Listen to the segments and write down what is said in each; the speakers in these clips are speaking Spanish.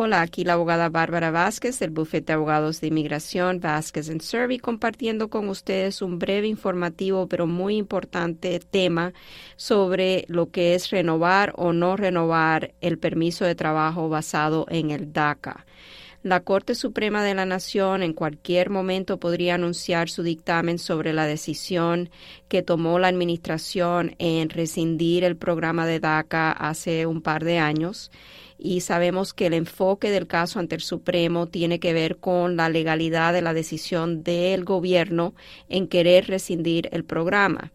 Hola, aquí la abogada Bárbara Vázquez del bufete de abogados de inmigración Vázquez en Servi compartiendo con ustedes un breve informativo pero muy importante tema sobre lo que es renovar o no renovar el permiso de trabajo basado en el DACA. La Corte Suprema de la Nación en cualquier momento podría anunciar su dictamen sobre la decisión que tomó la Administración en rescindir el programa de DACA hace un par de años y sabemos que el enfoque del caso ante el Supremo tiene que ver con la legalidad de la decisión del gobierno en querer rescindir el programa.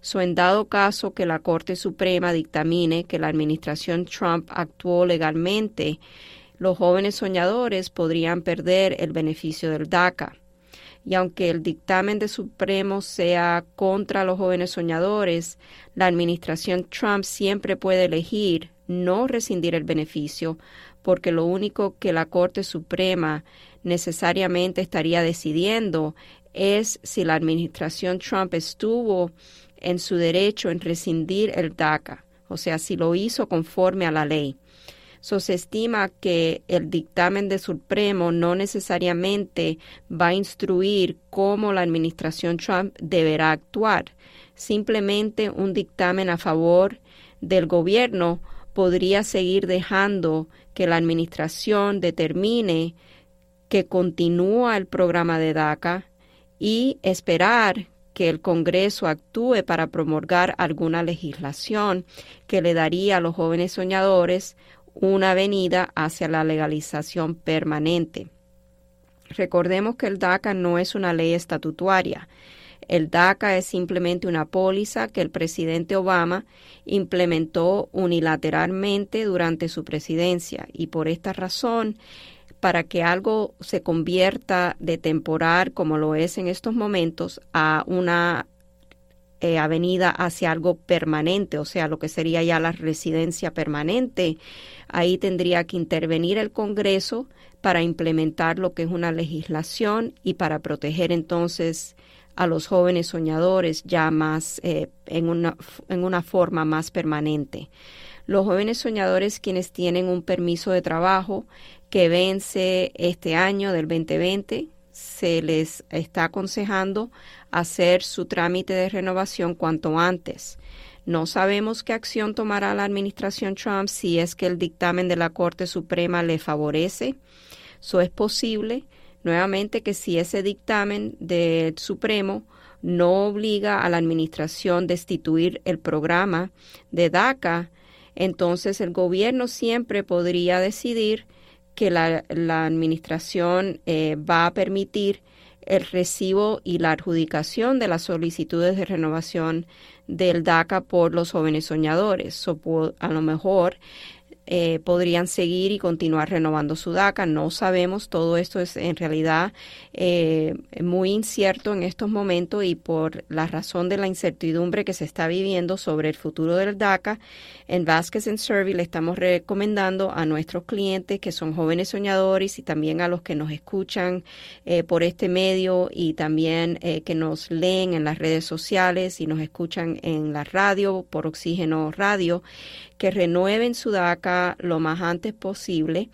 So, en dado caso que la Corte Suprema dictamine que la administración Trump actuó legalmente, los jóvenes soñadores podrían perder el beneficio del DACA. Y aunque el dictamen de Supremo sea contra los jóvenes soñadores, la administración Trump siempre puede elegir no rescindir el beneficio, porque lo único que la Corte Suprema necesariamente estaría decidiendo es si la administración Trump estuvo en su derecho en rescindir el DACA, o sea, si lo hizo conforme a la ley se estima que el dictamen de Supremo no necesariamente va a instruir cómo la administración Trump deberá actuar. Simplemente un dictamen a favor del gobierno podría seguir dejando que la administración determine que continúa el programa de DACA y esperar que el Congreso actúe para promulgar alguna legislación que le daría a los jóvenes soñadores una avenida hacia la legalización permanente. Recordemos que el DACA no es una ley estatutaria. El DACA es simplemente una póliza que el presidente Obama implementó unilateralmente durante su presidencia y por esta razón, para que algo se convierta de temporal como lo es en estos momentos a una eh, avenida hacia algo permanente, o sea, lo que sería ya la residencia permanente. Ahí tendría que intervenir el Congreso para implementar lo que es una legislación y para proteger entonces a los jóvenes soñadores ya más eh, en, una, en una forma más permanente. Los jóvenes soñadores quienes tienen un permiso de trabajo que vence este año del 2020, se les está aconsejando hacer su trámite de renovación cuanto antes. No sabemos qué acción tomará la administración Trump si es que el dictamen de la Corte Suprema le favorece. Eso es posible, nuevamente, que si ese dictamen del Supremo no obliga a la administración a destituir el programa de DACA, entonces el gobierno siempre podría decidir que la, administración eh, va a permitir el recibo y la adjudicación de las solicitudes de renovación del DACA por los jóvenes soñadores. a lo mejor eh, podrían seguir y continuar renovando su DACA. No sabemos, todo esto es en realidad eh, muy incierto en estos momentos y por la razón de la incertidumbre que se está viviendo sobre el futuro del DACA, en Vázquez Survey le estamos recomendando a nuestros clientes que son jóvenes soñadores y también a los que nos escuchan eh, por este medio y también que nos leen en las redes sociales y nos escuchan en la radio por Oxígeno Radio, que renueven su DACA lo más antes posible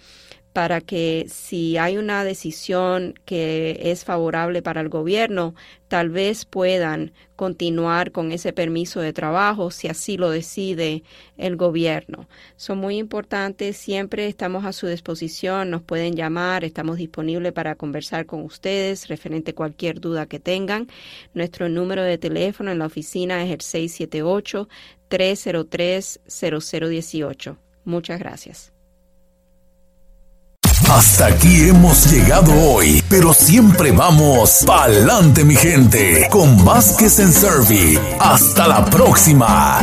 para que si hay una decisión que es favorable para el gobierno, tal vez puedan continuar con ese permiso de trabajo si así lo decide el gobierno. Son muy importantes, siempre estamos a su disposición, nos pueden llamar, estamos disponibles para conversar con ustedes referente a cualquier duda que tengan. Nuestro número de teléfono en la oficina es el 678 303 0018. Muchas gracias. Hasta aquí hemos llegado hoy, pero siempre vamos pa'lante mi gente, con Vázquez en Servi. Hasta la próxima.